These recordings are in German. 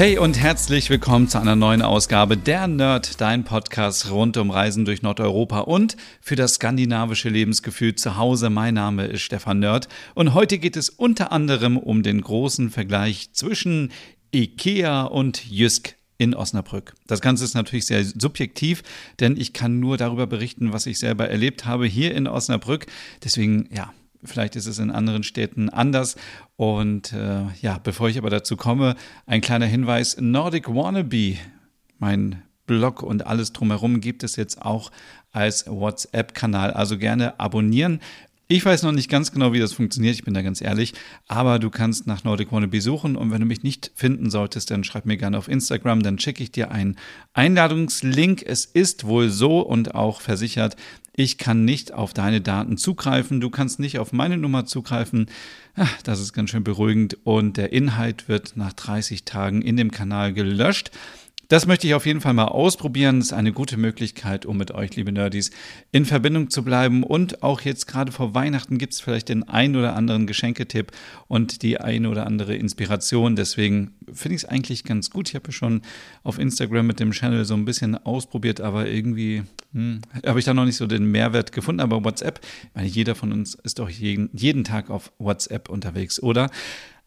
Hey und herzlich willkommen zu einer neuen Ausgabe der Nerd, dein Podcast rund um Reisen durch Nordeuropa und für das skandinavische Lebensgefühl zu Hause. Mein Name ist Stefan Nerd und heute geht es unter anderem um den großen Vergleich zwischen IKEA und Jysk in Osnabrück. Das Ganze ist natürlich sehr subjektiv, denn ich kann nur darüber berichten, was ich selber erlebt habe hier in Osnabrück. Deswegen, ja, Vielleicht ist es in anderen Städten anders. Und äh, ja, bevor ich aber dazu komme, ein kleiner Hinweis: Nordic Wannabe, mein Blog und alles drumherum gibt es jetzt auch als WhatsApp-Kanal. Also gerne abonnieren. Ich weiß noch nicht ganz genau, wie das funktioniert, ich bin da ganz ehrlich, aber du kannst nach Nordic Wannabe suchen und wenn du mich nicht finden solltest, dann schreib mir gerne auf Instagram, dann schicke ich dir einen Einladungslink. Es ist wohl so und auch versichert, ich kann nicht auf deine Daten zugreifen, du kannst nicht auf meine Nummer zugreifen. Ach, das ist ganz schön beruhigend und der Inhalt wird nach 30 Tagen in dem Kanal gelöscht. Das möchte ich auf jeden Fall mal ausprobieren. Das ist eine gute Möglichkeit, um mit euch, liebe Nerdies, in Verbindung zu bleiben. Und auch jetzt gerade vor Weihnachten gibt es vielleicht den ein oder anderen Geschenketipp und die ein oder andere Inspiration. Deswegen finde ich es eigentlich ganz gut. Ich habe schon auf Instagram mit dem Channel so ein bisschen ausprobiert, aber irgendwie hm, habe ich da noch nicht so den Mehrwert gefunden. Aber WhatsApp, ich meine, jeder von uns ist doch jeden, jeden Tag auf WhatsApp unterwegs, oder?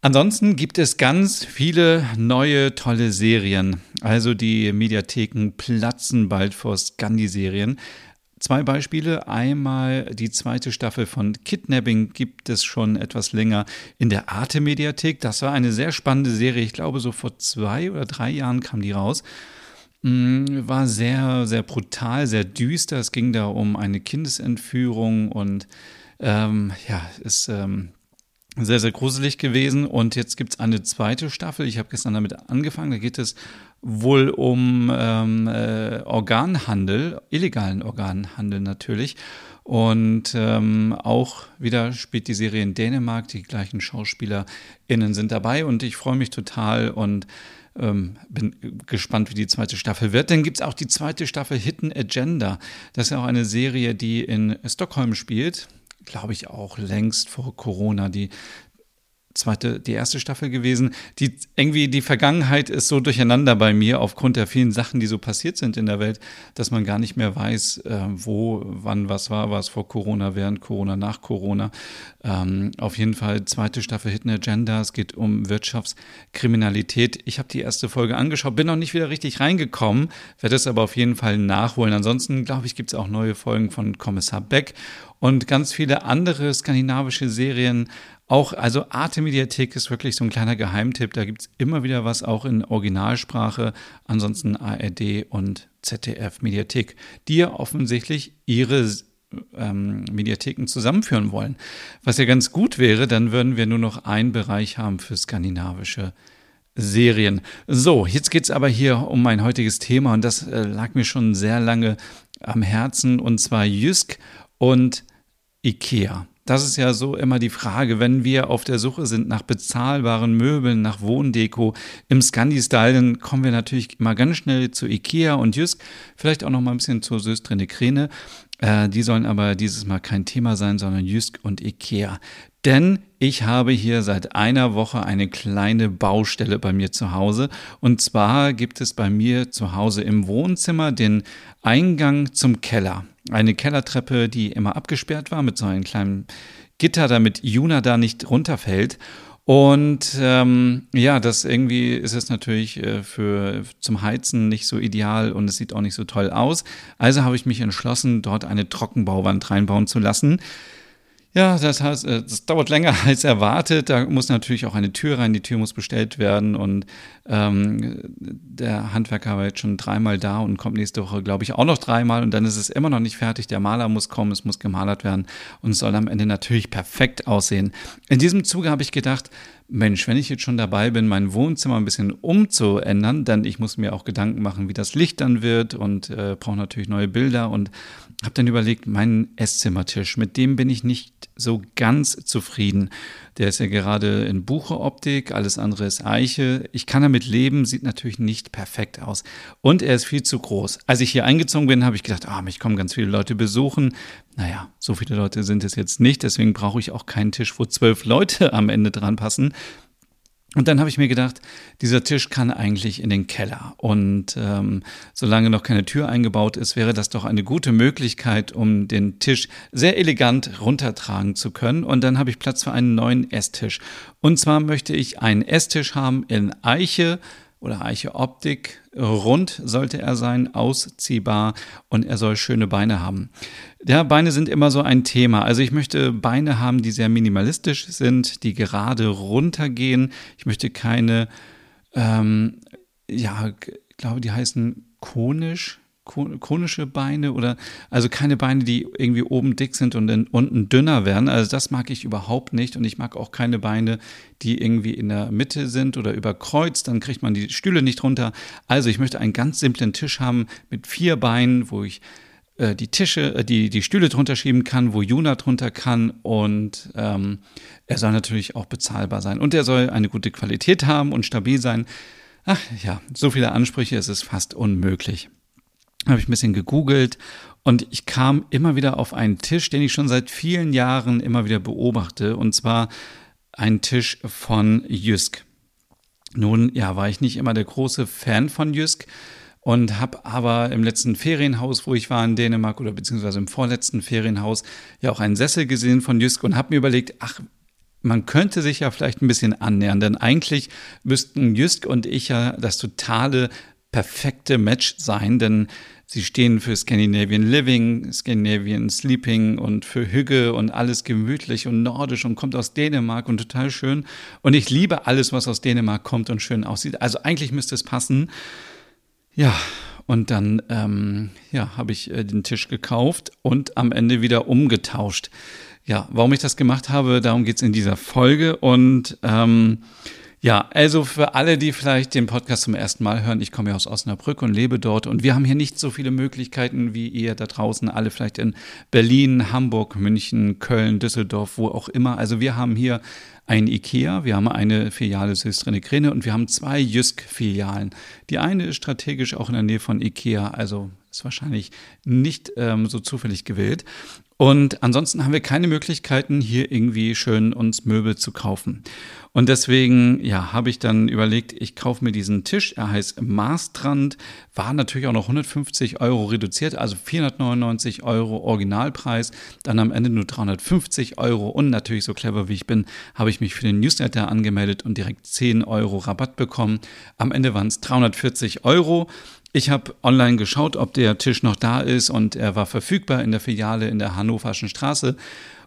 Ansonsten gibt es ganz viele neue tolle Serien. Also die Mediatheken platzen bald vor Scandi-Serien. Zwei Beispiele. Einmal die zweite Staffel von Kidnapping gibt es schon etwas länger in der Arte-Mediathek. Das war eine sehr spannende Serie. Ich glaube, so vor zwei oder drei Jahren kam die raus. Mm, war sehr, sehr brutal, sehr düster. Es ging da um eine Kindesentführung und ähm, ja, ist ähm, sehr, sehr gruselig gewesen. Und jetzt gibt es eine zweite Staffel. Ich habe gestern damit angefangen. Da geht es wohl um ähm, äh, Organhandel, illegalen Organhandel natürlich. Und ähm, auch wieder spielt die Serie in Dänemark. Die gleichen SchauspielerInnen sind dabei. Und ich freue mich total und ähm, bin gespannt, wie die zweite Staffel wird. Dann gibt es auch die zweite Staffel Hidden Agenda. Das ist ja auch eine Serie, die in Stockholm spielt glaube ich, auch längst vor Corona. Die zweite, die erste Staffel gewesen. Die irgendwie die Vergangenheit ist so durcheinander bei mir aufgrund der vielen Sachen, die so passiert sind in der Welt, dass man gar nicht mehr weiß, äh, wo, wann was war, es vor Corona, während Corona, nach Corona. Ähm, auf jeden Fall zweite Staffel Hidden Agenda. Es geht um Wirtschaftskriminalität. Ich habe die erste Folge angeschaut, bin noch nicht wieder richtig reingekommen, werde es aber auf jeden Fall nachholen. Ansonsten glaube ich, gibt es auch neue Folgen von Kommissar Beck und ganz viele andere skandinavische Serien. Auch, also Arte Mediathek ist wirklich so ein kleiner Geheimtipp. Da gibt es immer wieder was, auch in Originalsprache. Ansonsten ARD und ZDF Mediathek, die ja offensichtlich ihre ähm, Mediatheken zusammenführen wollen. Was ja ganz gut wäre, dann würden wir nur noch einen Bereich haben für skandinavische Serien. So, jetzt geht es aber hier um mein heutiges Thema und das äh, lag mir schon sehr lange am Herzen und zwar Jysk und IKEA. Das ist ja so immer die Frage, wenn wir auf der Suche sind nach bezahlbaren Möbeln, nach Wohndeko im Scandi-Style, dann kommen wir natürlich immer ganz schnell zu Ikea und Jysk, vielleicht auch noch mal ein bisschen zur Söstrine Krene. Äh, die sollen aber dieses Mal kein Thema sein, sondern Jysk und Ikea. Denn ich habe hier seit einer Woche eine kleine Baustelle bei mir zu Hause. Und zwar gibt es bei mir zu Hause im Wohnzimmer den Eingang zum Keller eine Kellertreppe, die immer abgesperrt war mit so einem kleinen Gitter, damit Juna da nicht runterfällt. Und ähm, ja, das irgendwie ist es natürlich äh, für zum Heizen nicht so ideal und es sieht auch nicht so toll aus. Also habe ich mich entschlossen, dort eine Trockenbauwand reinbauen zu lassen. Ja, das heißt, äh, das dauert länger als erwartet. Da muss natürlich auch eine Tür rein. Die Tür muss bestellt werden und ähm, der Handwerker war jetzt schon dreimal da und kommt nächste Woche, glaube ich, auch noch dreimal und dann ist es immer noch nicht fertig. Der Maler muss kommen, es muss gemalert werden und es soll am Ende natürlich perfekt aussehen. In diesem Zuge habe ich gedacht, Mensch, wenn ich jetzt schon dabei bin, mein Wohnzimmer ein bisschen umzuändern, dann ich muss mir auch Gedanken machen, wie das Licht dann wird und äh, brauche natürlich neue Bilder und habe dann überlegt, meinen Esszimmertisch, mit dem bin ich nicht so ganz zufrieden. Der ist ja gerade in Bucheoptik, alles andere ist Eiche. Ich kann damit leben, sieht natürlich nicht perfekt aus. Und er ist viel zu groß. Als ich hier eingezogen bin, habe ich gedacht, ah, mich kommen ganz viele Leute besuchen. Naja, so viele Leute sind es jetzt nicht, deswegen brauche ich auch keinen Tisch, wo zwölf Leute am Ende dran passen. Und dann habe ich mir gedacht, dieser Tisch kann eigentlich in den Keller. Und ähm, solange noch keine Tür eingebaut ist, wäre das doch eine gute Möglichkeit, um den Tisch sehr elegant runtertragen zu können. Und dann habe ich Platz für einen neuen Esstisch. Und zwar möchte ich einen Esstisch haben in Eiche oder Eiche Optik. Rund sollte er sein, ausziehbar und er soll schöne Beine haben. Ja, Beine sind immer so ein Thema. Also ich möchte Beine haben, die sehr minimalistisch sind, die gerade runtergehen. Ich möchte keine, ähm, ja, ich glaube, die heißen konisch konische Beine oder also keine Beine, die irgendwie oben dick sind und dann unten dünner werden. Also das mag ich überhaupt nicht und ich mag auch keine Beine, die irgendwie in der Mitte sind oder überkreuzt, dann kriegt man die Stühle nicht runter. Also ich möchte einen ganz simplen Tisch haben mit vier Beinen, wo ich äh, die Tische, äh, die, die Stühle drunter schieben kann, wo Juna drunter kann und ähm, er soll natürlich auch bezahlbar sein und er soll eine gute Qualität haben und stabil sein. Ach ja, so viele Ansprüche, es ist fast unmöglich habe ich ein bisschen gegoogelt und ich kam immer wieder auf einen Tisch, den ich schon seit vielen Jahren immer wieder beobachte, und zwar ein Tisch von Jysk. Nun, ja, war ich nicht immer der große Fan von Jysk und habe aber im letzten Ferienhaus, wo ich war in Dänemark oder beziehungsweise im vorletzten Ferienhaus, ja auch einen Sessel gesehen von Jysk und habe mir überlegt, ach, man könnte sich ja vielleicht ein bisschen annähern, denn eigentlich müssten Jysk und ich ja das totale perfekte Match sein, denn sie stehen für Scandinavian Living, Scandinavian Sleeping und für Hügge und alles gemütlich und nordisch und kommt aus Dänemark und total schön. Und ich liebe alles, was aus Dänemark kommt und schön aussieht. Also eigentlich müsste es passen. Ja, und dann ähm, ja, habe ich äh, den Tisch gekauft und am Ende wieder umgetauscht. Ja, warum ich das gemacht habe, darum geht es in dieser Folge. Und ähm, ja, also für alle, die vielleicht den Podcast zum ersten Mal hören, ich komme ja aus Osnabrück und lebe dort und wir haben hier nicht so viele Möglichkeiten wie ihr da draußen, alle vielleicht in Berlin, Hamburg, München, Köln, Düsseldorf, wo auch immer. Also wir haben hier ein IKEA, wir haben eine Filiale Süßrene Grene und wir haben zwei Jysk-Filialen. Die eine ist strategisch auch in der Nähe von IKEA, also ist wahrscheinlich nicht ähm, so zufällig gewählt. Und ansonsten haben wir keine Möglichkeiten, hier irgendwie schön uns Möbel zu kaufen. Und deswegen, ja, habe ich dann überlegt, ich kaufe mir diesen Tisch. Er heißt Maastrand, war natürlich auch noch 150 Euro reduziert, also 499 Euro Originalpreis, dann am Ende nur 350 Euro. Und natürlich, so clever wie ich bin, habe ich mich für den Newsletter angemeldet und direkt 10 Euro Rabatt bekommen. Am Ende waren es 340 Euro. Ich habe online geschaut, ob der Tisch noch da ist und er war verfügbar in der Filiale in der Hannoverschen Straße.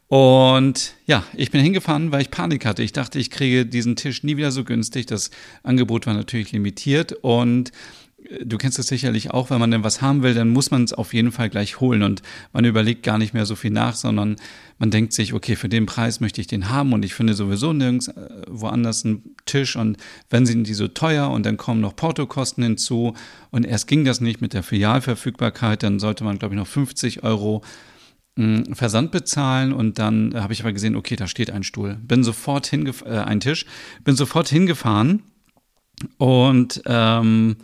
Und ja, ich bin hingefahren, weil ich Panik hatte. Ich dachte, ich kriege diesen Tisch nie wieder so günstig. Das Angebot war natürlich limitiert und du kennst es sicherlich auch, wenn man denn was haben will, dann muss man es auf jeden Fall gleich holen und man überlegt gar nicht mehr so viel nach, sondern man denkt sich, okay, für den Preis möchte ich den haben und ich finde sowieso nirgends äh, woanders einen Tisch und wenn sind die so teuer und dann kommen noch Portokosten hinzu und erst ging das nicht mit der Filialverfügbarkeit, dann sollte man, glaube ich, noch 50 Euro Versand bezahlen und dann habe ich aber gesehen, okay, da steht ein Stuhl. Bin sofort hingefahren, äh, ein Tisch, bin sofort hingefahren und ähm,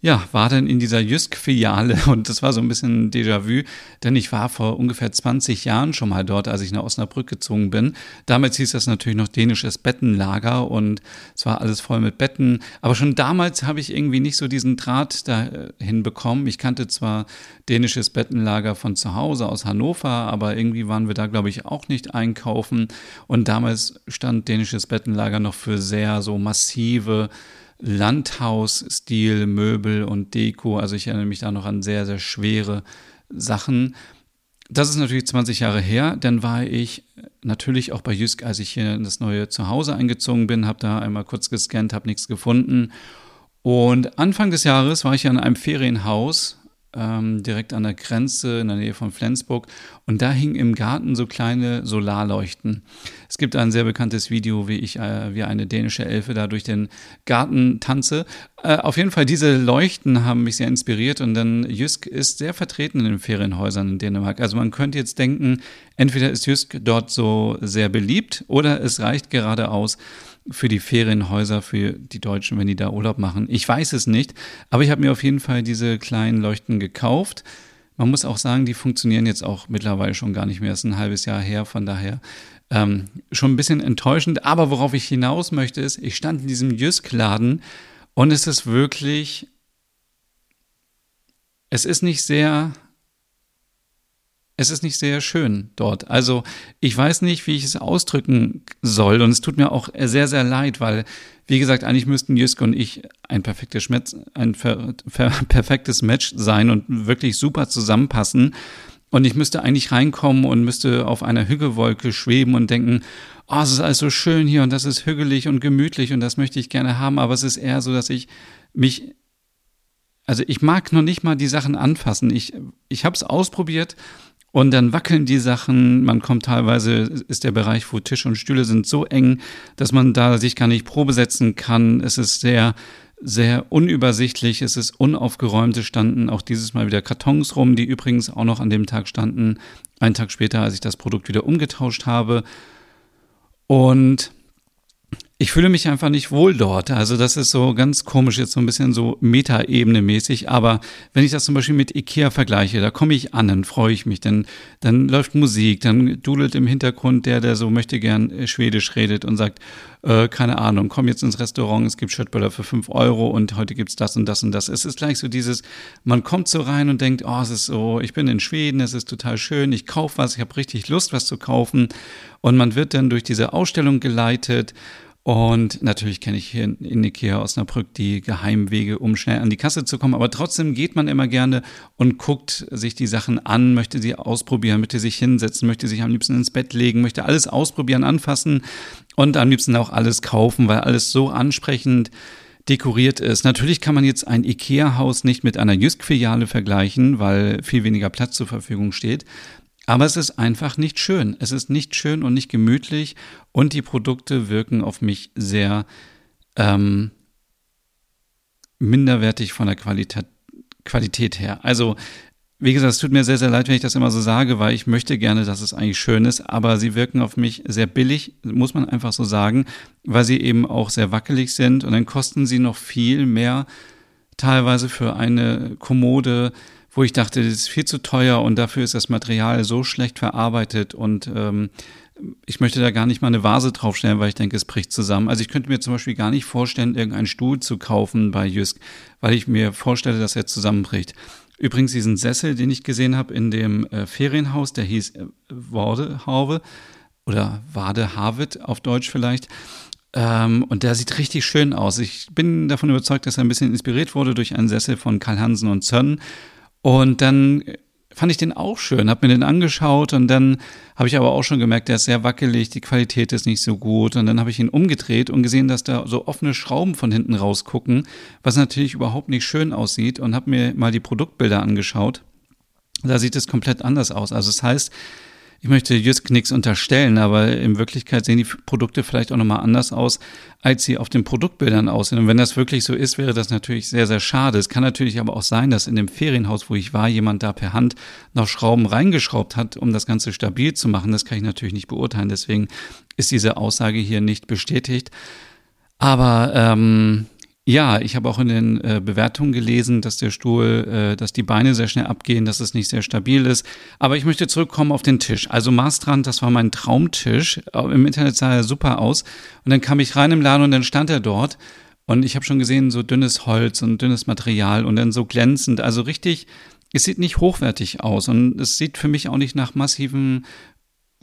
ja, war dann in dieser Jysk-Filiale und das war so ein bisschen Déjà-vu, denn ich war vor ungefähr 20 Jahren schon mal dort, als ich nach Osnabrück gezogen bin. Damals hieß das natürlich noch dänisches Bettenlager und es war alles voll mit Betten. Aber schon damals habe ich irgendwie nicht so diesen Draht dahin bekommen. Ich kannte zwar dänisches Bettenlager von zu Hause aus Hannover, aber irgendwie waren wir da, glaube ich, auch nicht einkaufen. Und damals stand dänisches Bettenlager noch für sehr so massive Landhausstil, Möbel und Deko. Also ich erinnere mich da noch an sehr, sehr schwere Sachen. Das ist natürlich 20 Jahre her. Dann war ich natürlich auch bei Jysk, als ich hier in das neue Zuhause eingezogen bin, habe da einmal kurz gescannt, habe nichts gefunden. Und Anfang des Jahres war ich an einem Ferienhaus ähm, direkt an der Grenze in der Nähe von Flensburg. Und da hingen im Garten so kleine Solarleuchten. Es gibt ein sehr bekanntes Video, wie ich äh, wie eine dänische Elfe da durch den Garten tanze. Äh, auf jeden Fall, diese Leuchten haben mich sehr inspiriert und dann Jysk ist sehr vertreten in den Ferienhäusern in Dänemark. Also man könnte jetzt denken, entweder ist Jysk dort so sehr beliebt oder es reicht gerade aus, für die Ferienhäuser, für die Deutschen, wenn die da Urlaub machen. Ich weiß es nicht, aber ich habe mir auf jeden Fall diese kleinen Leuchten gekauft. Man muss auch sagen, die funktionieren jetzt auch mittlerweile schon gar nicht mehr. Das ist ein halbes Jahr her, von daher ähm, schon ein bisschen enttäuschend. Aber worauf ich hinaus möchte, ist, ich stand in diesem Jysk-Laden und es ist wirklich, es ist nicht sehr es ist nicht sehr schön dort. Also ich weiß nicht, wie ich es ausdrücken soll und es tut mir auch sehr, sehr leid, weil, wie gesagt, eigentlich müssten Jüsk und ich ein perfektes, Match, ein perfektes Match sein und wirklich super zusammenpassen. Und ich müsste eigentlich reinkommen und müsste auf einer Hügelwolke schweben und denken, oh, es ist alles so schön hier und das ist hügelig und gemütlich und das möchte ich gerne haben, aber es ist eher so, dass ich mich also ich mag noch nicht mal die Sachen anfassen. Ich, ich habe es ausprobiert und dann wackeln die Sachen, man kommt teilweise, ist der Bereich, wo Tisch und Stühle sind, so eng, dass man da sich gar nicht Probe setzen kann. Es ist sehr, sehr unübersichtlich, es ist unaufgeräumt, es standen auch dieses Mal wieder Kartons rum, die übrigens auch noch an dem Tag standen, einen Tag später, als ich das Produkt wieder umgetauscht habe. Und ich fühle mich einfach nicht wohl dort. Also das ist so ganz komisch, jetzt so ein bisschen so Metaebene mäßig. Aber wenn ich das zum Beispiel mit Ikea vergleiche, da komme ich an, dann freue ich mich. Dann, dann läuft Musik, dann dudelt im Hintergrund der, der so möchte gern äh, Schwedisch redet und sagt, äh, keine Ahnung, komm jetzt ins Restaurant, es gibt Schöttböller für fünf Euro und heute gibt's das und das und das. Es ist gleich so dieses, man kommt so rein und denkt, oh, es ist so, ich bin in Schweden, es ist total schön, ich kaufe was, ich habe richtig Lust, was zu kaufen. Und man wird dann durch diese Ausstellung geleitet und natürlich kenne ich hier in Ikea Osnabrück die Geheimwege, um schnell an die Kasse zu kommen. Aber trotzdem geht man immer gerne und guckt sich die Sachen an, möchte sie ausprobieren, möchte sich hinsetzen, möchte sich am liebsten ins Bett legen, möchte alles ausprobieren, anfassen und am liebsten auch alles kaufen, weil alles so ansprechend dekoriert ist. Natürlich kann man jetzt ein IKEA-Haus nicht mit einer Jysk-Filiale vergleichen, weil viel weniger Platz zur Verfügung steht. Aber es ist einfach nicht schön. Es ist nicht schön und nicht gemütlich und die Produkte wirken auf mich sehr ähm, minderwertig von der Qualität, Qualität her. Also, wie gesagt, es tut mir sehr, sehr leid, wenn ich das immer so sage, weil ich möchte gerne, dass es eigentlich schön ist, aber sie wirken auf mich sehr billig, muss man einfach so sagen, weil sie eben auch sehr wackelig sind und dann kosten sie noch viel mehr teilweise für eine Kommode, wo ich dachte, das ist viel zu teuer und dafür ist das Material so schlecht verarbeitet und ähm, ich möchte da gar nicht mal eine Vase draufstellen, weil ich denke, es bricht zusammen. Also ich könnte mir zum Beispiel gar nicht vorstellen, irgendeinen Stuhl zu kaufen bei Jysk, weil ich mir vorstelle, dass er zusammenbricht. Übrigens diesen Sessel, den ich gesehen habe in dem äh, Ferienhaus, der hieß äh, Wardehaube oder Wadehavet auf Deutsch vielleicht. Ähm, und der sieht richtig schön aus. Ich bin davon überzeugt, dass er ein bisschen inspiriert wurde durch einen Sessel von Karl Hansen und Zönn. Und dann fand ich den auch schön, habe mir den angeschaut und dann habe ich aber auch schon gemerkt, der ist sehr wackelig, die Qualität ist nicht so gut und dann habe ich ihn umgedreht und gesehen, dass da so offene Schrauben von hinten rausgucken, was natürlich überhaupt nicht schön aussieht und habe mir mal die Produktbilder angeschaut. Da sieht es komplett anders aus. Also das heißt, ich möchte Jysk nichts unterstellen, aber in Wirklichkeit sehen die Produkte vielleicht auch nochmal anders aus, als sie auf den Produktbildern aussehen. Und wenn das wirklich so ist, wäre das natürlich sehr, sehr schade. Es kann natürlich aber auch sein, dass in dem Ferienhaus, wo ich war, jemand da per Hand noch Schrauben reingeschraubt hat, um das Ganze stabil zu machen. Das kann ich natürlich nicht beurteilen. Deswegen ist diese Aussage hier nicht bestätigt. Aber ähm, ja, ich habe auch in den äh, Bewertungen gelesen, dass der Stuhl, äh, dass die Beine sehr schnell abgehen, dass es nicht sehr stabil ist. Aber ich möchte zurückkommen auf den Tisch. Also Maastrand, das war mein Traumtisch. Im Internet sah er super aus. Und dann kam ich rein im Laden und dann stand er dort. Und ich habe schon gesehen, so dünnes Holz und dünnes Material und dann so glänzend. Also richtig, es sieht nicht hochwertig aus. Und es sieht für mich auch nicht nach massiven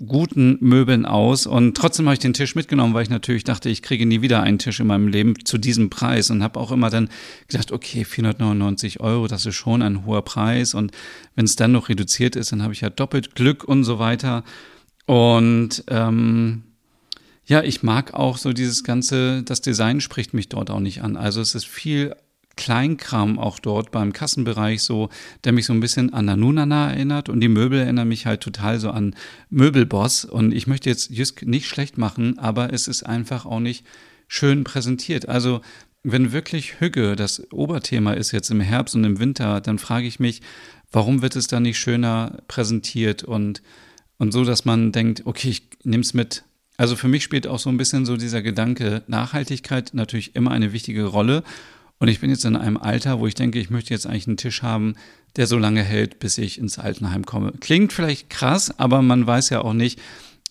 guten Möbeln aus und trotzdem habe ich den Tisch mitgenommen, weil ich natürlich dachte, ich kriege nie wieder einen Tisch in meinem Leben zu diesem Preis und habe auch immer dann gedacht, okay, 499 Euro, das ist schon ein hoher Preis und wenn es dann noch reduziert ist, dann habe ich ja doppelt Glück und so weiter. Und ähm, ja, ich mag auch so dieses ganze, das Design spricht mich dort auch nicht an. Also es ist viel Kleinkram auch dort beim Kassenbereich so, der mich so ein bisschen an Nanunana erinnert und die Möbel erinnern mich halt total so an Möbelboss und ich möchte jetzt Jysk nicht schlecht machen, aber es ist einfach auch nicht schön präsentiert. Also wenn wirklich Hügge das Oberthema ist jetzt im Herbst und im Winter, dann frage ich mich, warum wird es da nicht schöner präsentiert und, und so, dass man denkt, okay, ich nehme es mit. Also für mich spielt auch so ein bisschen so dieser Gedanke Nachhaltigkeit natürlich immer eine wichtige Rolle. Und ich bin jetzt in einem Alter, wo ich denke, ich möchte jetzt eigentlich einen Tisch haben, der so lange hält, bis ich ins Altenheim komme. Klingt vielleicht krass, aber man weiß ja auch nicht.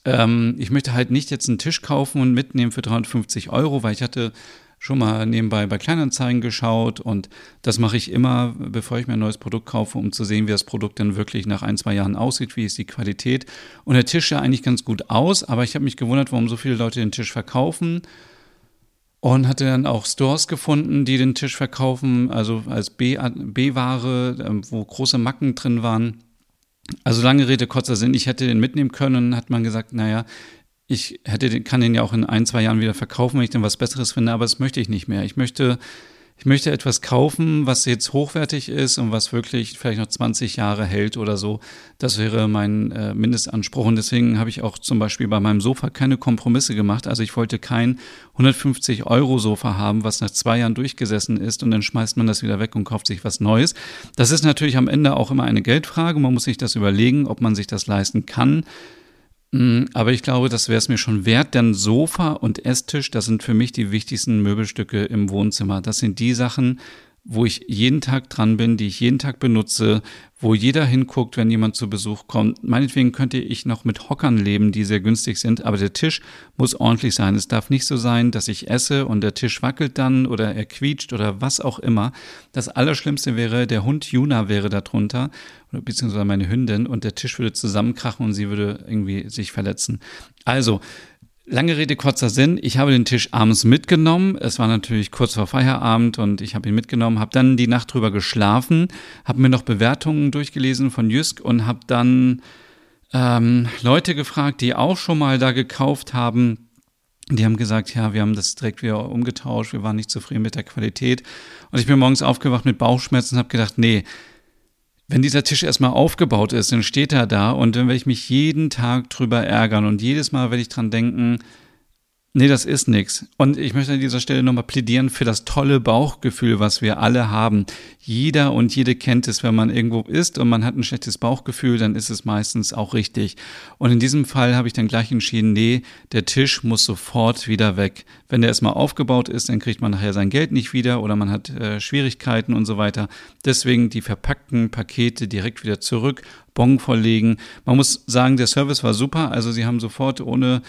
Ähm, ich möchte halt nicht jetzt einen Tisch kaufen und mitnehmen für 350 Euro, weil ich hatte schon mal nebenbei bei Kleinanzeigen geschaut und das mache ich immer, bevor ich mir ein neues Produkt kaufe, um zu sehen, wie das Produkt dann wirklich nach ein, zwei Jahren aussieht, wie ist die Qualität. Und der Tisch sah eigentlich ganz gut aus, aber ich habe mich gewundert, warum so viele Leute den Tisch verkaufen und hatte dann auch Stores gefunden, die den Tisch verkaufen, also als B-Ware, ähm, wo große Macken drin waren. Also lange Rede, kurzer Sinn, ich hätte den mitnehmen können, hat man gesagt, naja, ich hätte, kann den ja auch in ein, zwei Jahren wieder verkaufen, wenn ich dann was Besseres finde, aber das möchte ich nicht mehr. Ich möchte ich möchte etwas kaufen, was jetzt hochwertig ist und was wirklich vielleicht noch 20 Jahre hält oder so. Das wäre mein äh, Mindestanspruch. Und deswegen habe ich auch zum Beispiel bei meinem Sofa keine Kompromisse gemacht. Also ich wollte kein 150 Euro Sofa haben, was nach zwei Jahren durchgesessen ist und dann schmeißt man das wieder weg und kauft sich was Neues. Das ist natürlich am Ende auch immer eine Geldfrage. Man muss sich das überlegen, ob man sich das leisten kann. Mm, aber ich glaube, das wäre es mir schon wert, denn Sofa und Esstisch, das sind für mich die wichtigsten Möbelstücke im Wohnzimmer. Das sind die Sachen, wo ich jeden Tag dran bin, die ich jeden Tag benutze, wo jeder hinguckt, wenn jemand zu Besuch kommt. Meinetwegen könnte ich noch mit Hockern leben, die sehr günstig sind, aber der Tisch muss ordentlich sein. Es darf nicht so sein, dass ich esse und der Tisch wackelt dann oder er quietscht oder was auch immer. Das Allerschlimmste wäre, der Hund Juna wäre darunter, beziehungsweise meine Hündin, und der Tisch würde zusammenkrachen und sie würde irgendwie sich verletzen. Also, Lange Rede, kurzer Sinn. Ich habe den Tisch abends mitgenommen. Es war natürlich kurz vor Feierabend und ich habe ihn mitgenommen, habe dann die Nacht drüber geschlafen, habe mir noch Bewertungen durchgelesen von Jysk und habe dann ähm, Leute gefragt, die auch schon mal da gekauft haben. Die haben gesagt, ja, wir haben das direkt wieder umgetauscht, wir waren nicht zufrieden mit der Qualität. Und ich bin morgens aufgewacht mit Bauchschmerzen und habe gedacht, nee, wenn dieser Tisch erstmal aufgebaut ist, dann steht er da und dann werde ich mich jeden Tag drüber ärgern und jedes Mal werde ich dran denken, Nee, das ist nix. Und ich möchte an dieser Stelle nochmal plädieren für das tolle Bauchgefühl, was wir alle haben. Jeder und jede kennt es, wenn man irgendwo ist und man hat ein schlechtes Bauchgefühl, dann ist es meistens auch richtig. Und in diesem Fall habe ich dann gleich entschieden, nee, der Tisch muss sofort wieder weg. Wenn der erstmal aufgebaut ist, dann kriegt man nachher sein Geld nicht wieder oder man hat äh, Schwierigkeiten und so weiter. Deswegen die verpackten Pakete direkt wieder zurück, Bon vorlegen. Man muss sagen, der Service war super. Also sie haben sofort ohne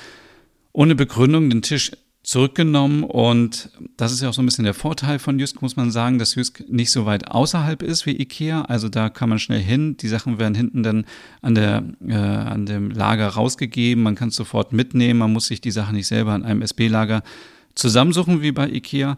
ohne Begründung den Tisch zurückgenommen. Und das ist ja auch so ein bisschen der Vorteil von Jysk, muss man sagen, dass Jysk nicht so weit außerhalb ist wie Ikea, also da kann man schnell hin, die Sachen werden hinten dann an, der, äh, an dem Lager rausgegeben, man kann es sofort mitnehmen, man muss sich die Sachen nicht selber an einem SB-Lager zusammensuchen wie bei Ikea.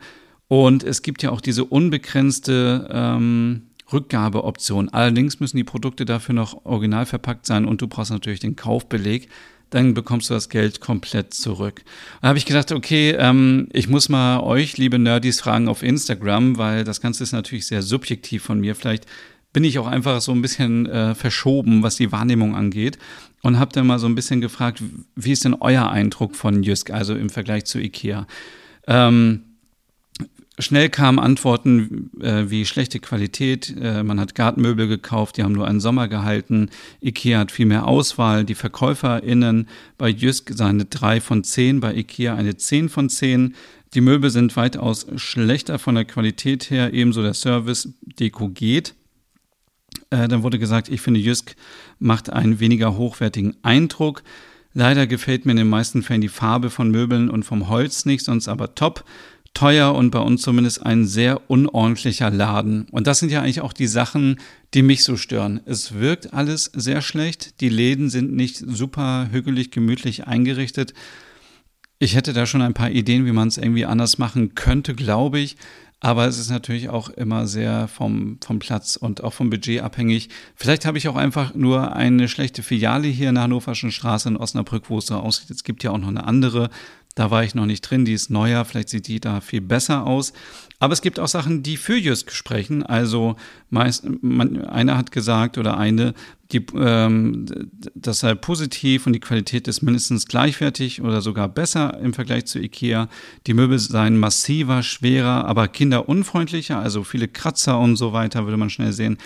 Und es gibt ja auch diese unbegrenzte ähm, Rückgabeoption, allerdings müssen die Produkte dafür noch original verpackt sein und du brauchst natürlich den Kaufbeleg, dann bekommst du das Geld komplett zurück. Da habe ich gedacht, okay, ähm, ich muss mal euch, liebe Nerdies, fragen auf Instagram, weil das Ganze ist natürlich sehr subjektiv von mir. Vielleicht bin ich auch einfach so ein bisschen äh, verschoben, was die Wahrnehmung angeht. Und habe dann mal so ein bisschen gefragt, wie ist denn euer Eindruck von Jysk, also im Vergleich zu Ikea? Ähm, Schnell kamen Antworten äh, wie schlechte Qualität, äh, man hat Gartenmöbel gekauft, die haben nur einen Sommer gehalten, Ikea hat viel mehr Auswahl, die VerkäuferInnen bei Jysk sahen eine 3 von 10, bei Ikea eine 10 von 10. Die Möbel sind weitaus schlechter von der Qualität her, ebenso der Service, Deko geht. Äh, dann wurde gesagt, ich finde Jysk macht einen weniger hochwertigen Eindruck. Leider gefällt mir in den meisten Fällen die Farbe von Möbeln und vom Holz nicht, sonst aber top teuer und bei uns zumindest ein sehr unordentlicher Laden. Und das sind ja eigentlich auch die Sachen, die mich so stören. Es wirkt alles sehr schlecht. Die Läden sind nicht super hügelig, gemütlich eingerichtet. Ich hätte da schon ein paar Ideen, wie man es irgendwie anders machen könnte, glaube ich. Aber es ist natürlich auch immer sehr vom, vom Platz und auch vom Budget abhängig. Vielleicht habe ich auch einfach nur eine schlechte Filiale hier in der Hannoverschen Straße in Osnabrück, wo es so aussieht. Es gibt ja auch noch eine andere. Da war ich noch nicht drin, die ist neuer, vielleicht sieht die da viel besser aus. Aber es gibt auch Sachen, die für Jysk sprechen. Also meist, man, einer hat gesagt oder eine, die, ähm, das sei positiv und die Qualität ist mindestens gleichwertig oder sogar besser im Vergleich zu Ikea. Die Möbel seien massiver, schwerer, aber kinderunfreundlicher, also viele Kratzer und so weiter, würde man schnell sehen.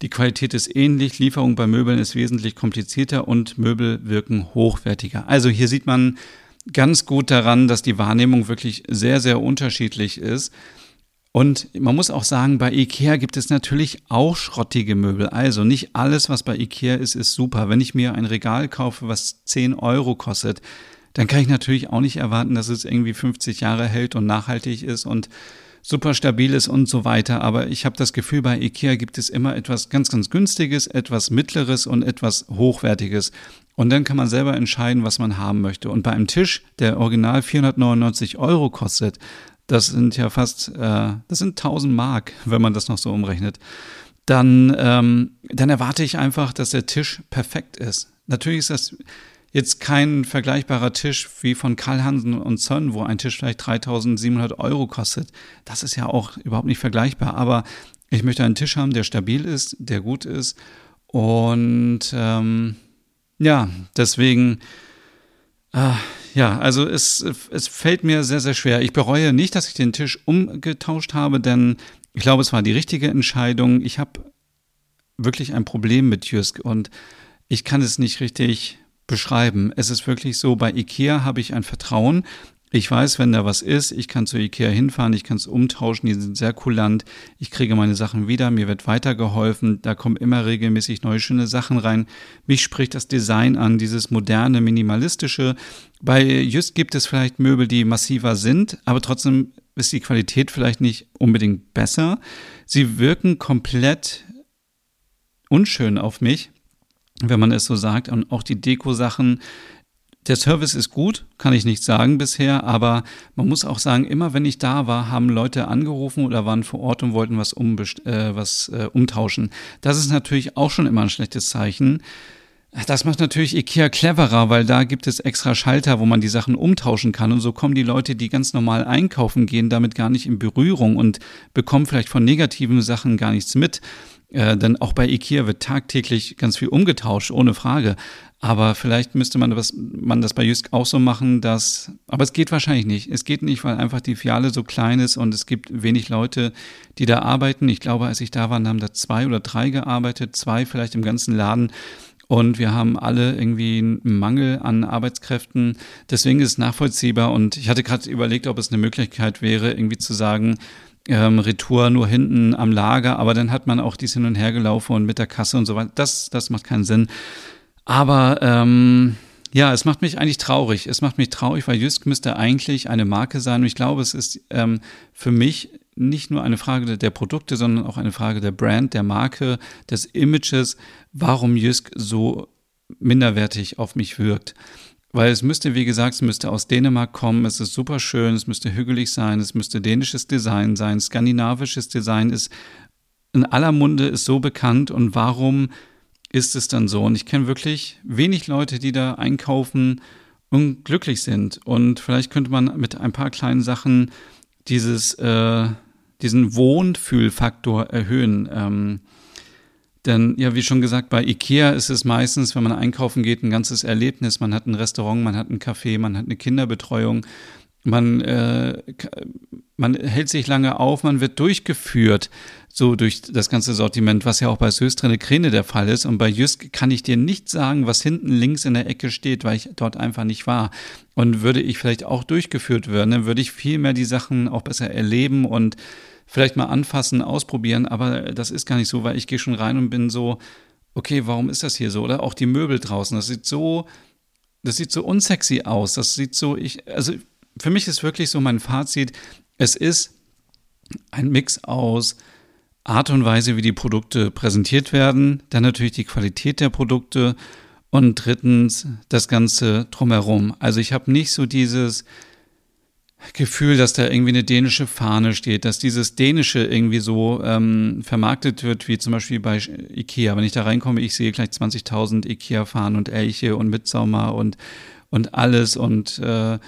Die Qualität ist ähnlich, Lieferung bei Möbeln ist wesentlich komplizierter und Möbel wirken hochwertiger. Also hier sieht man ganz gut daran, dass die Wahrnehmung wirklich sehr, sehr unterschiedlich ist. Und man muss auch sagen, bei IKEA gibt es natürlich auch schrottige Möbel. Also nicht alles, was bei IKEA ist, ist super. Wenn ich mir ein Regal kaufe, was 10 Euro kostet, dann kann ich natürlich auch nicht erwarten, dass es irgendwie 50 Jahre hält und nachhaltig ist und super stabil ist und so weiter. Aber ich habe das Gefühl, bei IKEA gibt es immer etwas ganz, ganz günstiges, etwas mittleres und etwas hochwertiges. Und dann kann man selber entscheiden, was man haben möchte. Und bei einem Tisch, der original 499 Euro kostet, das sind ja fast, äh, das sind 1000 Mark, wenn man das noch so umrechnet, dann, ähm, dann erwarte ich einfach, dass der Tisch perfekt ist. Natürlich ist das jetzt kein vergleichbarer Tisch wie von Karl Hansen und Son, wo ein Tisch vielleicht 3700 Euro kostet. Das ist ja auch überhaupt nicht vergleichbar. Aber ich möchte einen Tisch haben, der stabil ist, der gut ist. Und ähm, ja, deswegen äh, ja, also es, es fällt mir sehr, sehr schwer. Ich bereue nicht, dass ich den Tisch umgetauscht habe, denn ich glaube, es war die richtige Entscheidung. Ich habe wirklich ein Problem mit Jysk und ich kann es nicht richtig beschreiben. Es ist wirklich so, bei IKEA habe ich ein Vertrauen, ich weiß, wenn da was ist, ich kann zu Ikea hinfahren, ich kann es umtauschen, die sind sehr kulant, ich kriege meine Sachen wieder, mir wird weitergeholfen, da kommen immer regelmäßig neue schöne Sachen rein. Mich spricht das Design an, dieses moderne, minimalistische. Bei Just gibt es vielleicht Möbel, die massiver sind, aber trotzdem ist die Qualität vielleicht nicht unbedingt besser. Sie wirken komplett unschön auf mich, wenn man es so sagt. Und auch die Deko-Sachen der Service ist gut, kann ich nicht sagen bisher, aber man muss auch sagen, immer wenn ich da war, haben Leute angerufen oder waren vor Ort und wollten was, äh, was äh, umtauschen. Das ist natürlich auch schon immer ein schlechtes Zeichen. Das macht natürlich IKEA cleverer, weil da gibt es extra Schalter, wo man die Sachen umtauschen kann. Und so kommen die Leute, die ganz normal einkaufen gehen, damit gar nicht in Berührung und bekommen vielleicht von negativen Sachen gar nichts mit. Äh, denn auch bei IKEA wird tagtäglich ganz viel umgetauscht, ohne Frage. Aber vielleicht müsste man das, man das bei Jysk auch so machen, dass, aber es geht wahrscheinlich nicht. Es geht nicht, weil einfach die Filiale so klein ist und es gibt wenig Leute, die da arbeiten. Ich glaube, als ich da war, haben da zwei oder drei gearbeitet, zwei vielleicht im ganzen Laden. Und wir haben alle irgendwie einen Mangel an Arbeitskräften. Deswegen ist es nachvollziehbar. Und ich hatte gerade überlegt, ob es eine Möglichkeit wäre, irgendwie zu sagen, ähm, Retour nur hinten am Lager, aber dann hat man auch dies hin und her gelaufen und mit der Kasse und so weiter. Das, das macht keinen Sinn. Aber ähm, ja, es macht mich eigentlich traurig. Es macht mich traurig, weil Jysk müsste eigentlich eine Marke sein. Und ich glaube, es ist ähm, für mich nicht nur eine Frage der Produkte, sondern auch eine Frage der Brand, der Marke, des Images, warum Jysk so minderwertig auf mich wirkt. Weil es müsste, wie gesagt, es müsste aus Dänemark kommen, es ist super schön, es müsste hügelig sein, es müsste dänisches Design sein, skandinavisches Design ist in aller Munde, ist so bekannt und warum ist es dann so. Und ich kenne wirklich wenig Leute, die da einkaufen und glücklich sind. Und vielleicht könnte man mit ein paar kleinen Sachen dieses, äh, diesen Wohnfühlfaktor erhöhen. Ähm, denn ja, wie schon gesagt, bei IKEA ist es meistens, wenn man einkaufen geht, ein ganzes Erlebnis. Man hat ein Restaurant, man hat ein Café, man hat eine Kinderbetreuung, man, äh, man hält sich lange auf, man wird durchgeführt so durch das ganze Sortiment, was ja auch bei Söstrene Kräne der Fall ist. Und bei Jysk kann ich dir nicht sagen, was hinten links in der Ecke steht, weil ich dort einfach nicht war. Und würde ich vielleicht auch durchgeführt werden, dann würde ich viel mehr die Sachen auch besser erleben und vielleicht mal anfassen, ausprobieren. Aber das ist gar nicht so, weil ich gehe schon rein und bin so, okay, warum ist das hier so? Oder auch die Möbel draußen, das sieht so, das sieht so unsexy aus. Das sieht so, ich, also für mich ist wirklich so mein Fazit, es ist ein Mix aus Art und Weise, wie die Produkte präsentiert werden, dann natürlich die Qualität der Produkte und drittens das Ganze drumherum. Also ich habe nicht so dieses, Gefühl, dass da irgendwie eine dänische Fahne steht, dass dieses Dänische irgendwie so ähm, vermarktet wird, wie zum Beispiel bei Ikea. Wenn ich da reinkomme, ich sehe gleich 20.000 Ikea-Fahnen und Elche und Mitsommer und, und alles und, äh,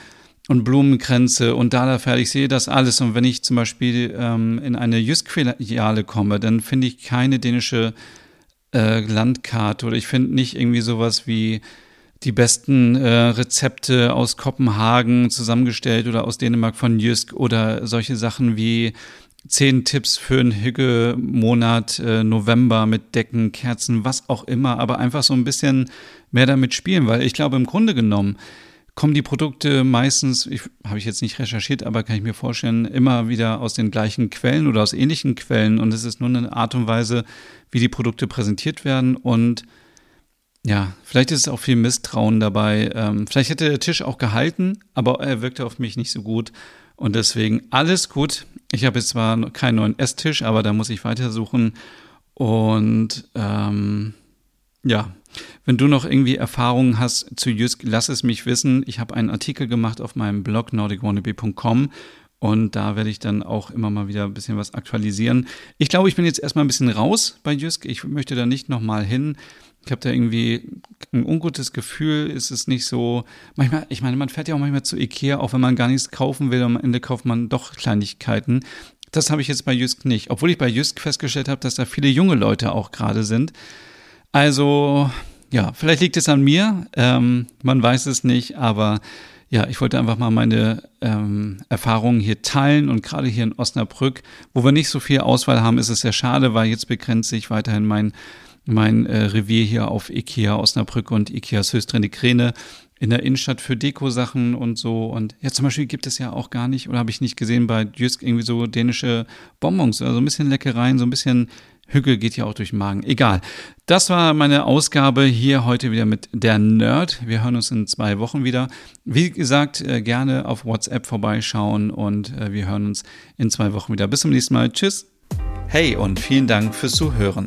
und Blumenkränze und da da fertig. Ich sehe das alles. Und wenn ich zum Beispiel ähm, in eine Jysk-Filiale komme, dann finde ich keine dänische äh, Landkarte oder ich finde nicht irgendwie sowas wie die besten äh, Rezepte aus Kopenhagen zusammengestellt oder aus Dänemark von Jysk oder solche Sachen wie zehn Tipps für einen Hügge-Monat äh, November mit Decken, Kerzen, was auch immer, aber einfach so ein bisschen mehr damit spielen, weil ich glaube, im Grunde genommen kommen die Produkte meistens, ich, habe ich jetzt nicht recherchiert, aber kann ich mir vorstellen, immer wieder aus den gleichen Quellen oder aus ähnlichen Quellen und es ist nur eine Art und Weise, wie die Produkte präsentiert werden und ja, vielleicht ist auch viel Misstrauen dabei. Ähm, vielleicht hätte der Tisch auch gehalten, aber er wirkte auf mich nicht so gut. Und deswegen alles gut. Ich habe jetzt zwar keinen neuen Esstisch, aber da muss ich weitersuchen. Und ähm, ja, wenn du noch irgendwie Erfahrungen hast zu Jysk, lass es mich wissen. Ich habe einen Artikel gemacht auf meinem Blog nordicwannabe.com und da werde ich dann auch immer mal wieder ein bisschen was aktualisieren. Ich glaube, ich bin jetzt erstmal ein bisschen raus bei Jysk. Ich möchte da nicht nochmal hin. Ich habe da irgendwie ein ungutes Gefühl, ist es nicht so. Manchmal, ich meine, man fährt ja auch manchmal zu Ikea, auch wenn man gar nichts kaufen will, am Ende kauft man doch Kleinigkeiten. Das habe ich jetzt bei Jysk nicht. Obwohl ich bei Jysk festgestellt habe, dass da viele junge Leute auch gerade sind. Also, ja, vielleicht liegt es an mir. Ähm, man weiß es nicht, aber ja, ich wollte einfach mal meine ähm, Erfahrungen hier teilen und gerade hier in Osnabrück, wo wir nicht so viel Auswahl haben, ist es sehr schade, weil jetzt begrenzt sich weiterhin mein mein äh, Revier hier auf Ikea Osnabrück und Ikea Söstrende Kräne in der Innenstadt für Deko-Sachen und so. Und ja, zum Beispiel gibt es ja auch gar nicht, oder habe ich nicht gesehen, bei Jysk irgendwie so dänische Bonbons, also ein bisschen Leckereien, so ein bisschen Hücke geht ja auch durch den Magen. Egal. Das war meine Ausgabe hier heute wieder mit der Nerd. Wir hören uns in zwei Wochen wieder. Wie gesagt, äh, gerne auf WhatsApp vorbeischauen und äh, wir hören uns in zwei Wochen wieder. Bis zum nächsten Mal. Tschüss. Hey und vielen Dank fürs Zuhören.